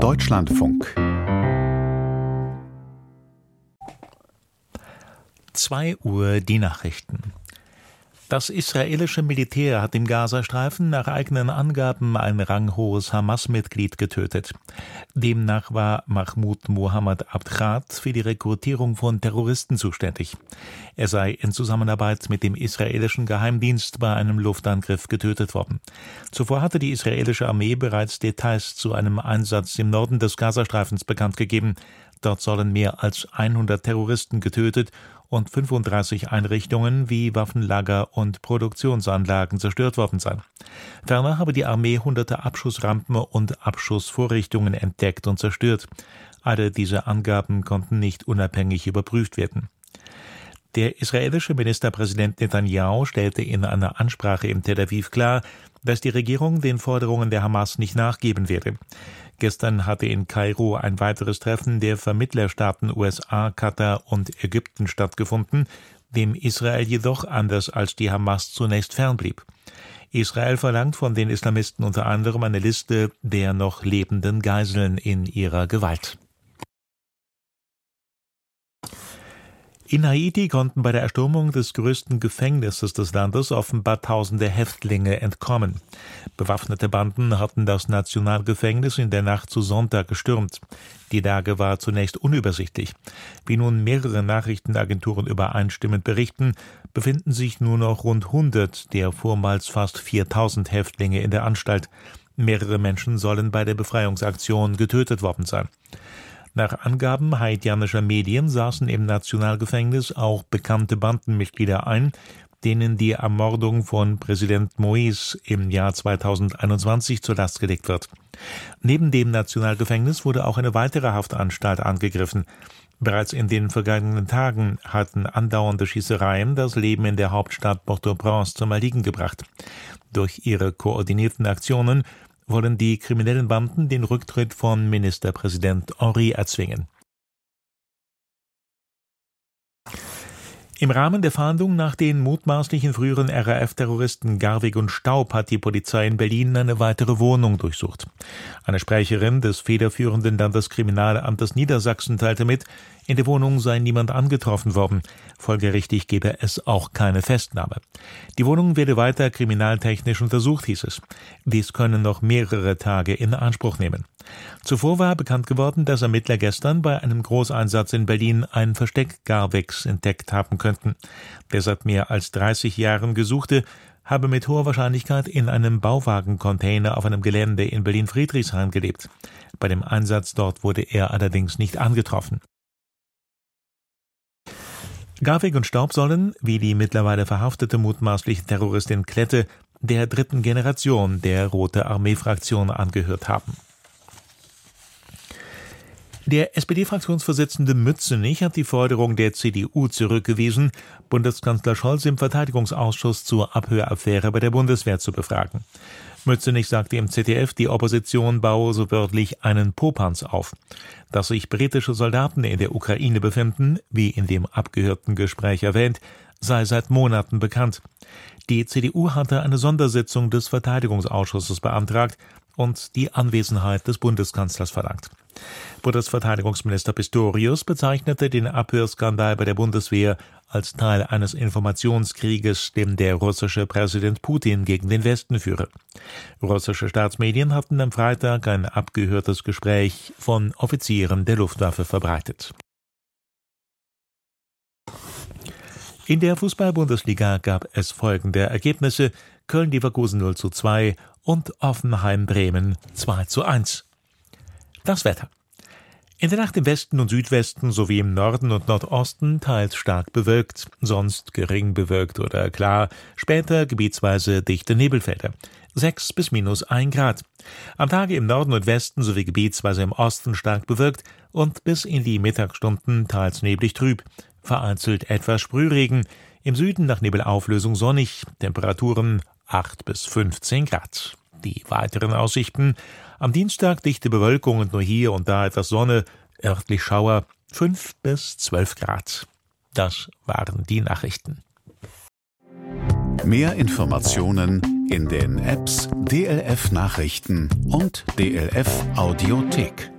Deutschlandfunk 2 Uhr die Nachrichten. Das israelische Militär hat im Gazastreifen nach eigenen Angaben ein ranghohes Hamas-Mitglied getötet. Demnach war Mahmoud Mohammed Abdrat für die Rekrutierung von Terroristen zuständig. Er sei in Zusammenarbeit mit dem israelischen Geheimdienst bei einem Luftangriff getötet worden. Zuvor hatte die israelische Armee bereits Details zu einem Einsatz im Norden des Gazastreifens bekannt gegeben. Dort sollen mehr als 100 Terroristen getötet und 35 Einrichtungen wie Waffenlager und Produktionsanlagen zerstört worden sein. Ferner habe die Armee hunderte Abschussrampen und Abschussvorrichtungen entdeckt und zerstört. Alle diese Angaben konnten nicht unabhängig überprüft werden. Der israelische Ministerpräsident Netanyahu stellte in einer Ansprache in Tel Aviv klar, dass die Regierung den Forderungen der Hamas nicht nachgeben werde. Gestern hatte in Kairo ein weiteres Treffen der Vermittlerstaaten USA, Katar und Ägypten stattgefunden, dem Israel jedoch anders als die Hamas zunächst fernblieb. Israel verlangt von den Islamisten unter anderem eine Liste der noch lebenden Geiseln in ihrer Gewalt. In Haiti konnten bei der Erstürmung des größten Gefängnisses des Landes offenbar tausende Häftlinge entkommen. Bewaffnete Banden hatten das Nationalgefängnis in der Nacht zu Sonntag gestürmt. Die Lage war zunächst unübersichtlich. Wie nun mehrere Nachrichtenagenturen übereinstimmend berichten, befinden sich nur noch rund 100 der vormals fast 4000 Häftlinge in der Anstalt. Mehrere Menschen sollen bei der Befreiungsaktion getötet worden sein. Nach Angaben haitianischer Medien saßen im Nationalgefängnis auch bekannte Bandenmitglieder ein, denen die Ermordung von Präsident Moïse im Jahr 2021 zur Last gelegt wird. Neben dem Nationalgefängnis wurde auch eine weitere Haftanstalt angegriffen. Bereits in den vergangenen Tagen hatten andauernde Schießereien das Leben in der Hauptstadt Port-au-Prince zum Erliegen gebracht. Durch ihre koordinierten Aktionen wollen die kriminellen Banden den Rücktritt von Ministerpräsident Henri erzwingen. Im Rahmen der Fahndung nach den mutmaßlichen früheren RAF-Terroristen Garwig und Staub hat die Polizei in Berlin eine weitere Wohnung durchsucht. Eine Sprecherin des federführenden Landeskriminalamtes Niedersachsen teilte mit, in der Wohnung sei niemand angetroffen worden. Folgerichtig gebe es auch keine Festnahme. Die Wohnung werde weiter kriminaltechnisch untersucht, hieß es. Dies können noch mehrere Tage in Anspruch nehmen. Zuvor war bekannt geworden, dass Ermittler gestern bei einem Großeinsatz in Berlin ein Versteck Garwegs entdeckt haben könnten. Der seit mehr als 30 Jahren gesuchte habe mit hoher Wahrscheinlichkeit in einem Bauwagencontainer auf einem Gelände in Berlin-Friedrichshain gelebt. Bei dem Einsatz dort wurde er allerdings nicht angetroffen. Garwig und Staub sollen, wie die mittlerweile verhaftete mutmaßliche Terroristin Klette, der dritten Generation der Rote Armee-Fraktion angehört haben. Der SPD-Fraktionsvorsitzende Mützenich hat die Forderung der CDU zurückgewiesen, Bundeskanzler Scholz im Verteidigungsausschuss zur Abhöraffäre bei der Bundeswehr zu befragen. Mützenich sagte im ZDF, die Opposition baue so wörtlich einen Popanz auf. Dass sich britische Soldaten in der Ukraine befinden, wie in dem abgehörten Gespräch erwähnt, sei seit Monaten bekannt. Die CDU hatte eine Sondersitzung des Verteidigungsausschusses beantragt und die Anwesenheit des Bundeskanzlers verlangt. Bundesverteidigungsminister Pistorius bezeichnete den Abhörskandal bei der Bundeswehr als Teil eines Informationskrieges, den der russische Präsident Putin gegen den Westen führe. Russische Staatsmedien hatten am Freitag ein abgehörtes Gespräch von Offizieren der Luftwaffe verbreitet. In der Fußball-Bundesliga gab es folgende Ergebnisse: Köln-Leverkusen 0 zu 2 und Offenheim-Bremen 2 zu 1. Das Wetter. In der Nacht im Westen und Südwesten sowie im Norden und Nordosten teils stark bewölkt, sonst gering bewölkt oder klar, später gebietsweise dichte Nebelfelder. 6 bis minus 1 Grad. Am Tage im Norden und Westen sowie gebietsweise im Osten stark bewölkt und bis in die Mittagsstunden teils neblig trüb. Vereinzelt etwas Sprühregen. Im Süden nach Nebelauflösung sonnig. Temperaturen 8 bis 15 Grad. Die weiteren Aussichten am Dienstag dichte Bewölkung und nur hier und da etwas Sonne, örtlich Schauer, 5 bis 12 Grad. Das waren die Nachrichten. Mehr Informationen in den Apps DLF Nachrichten und DLF Audiothek.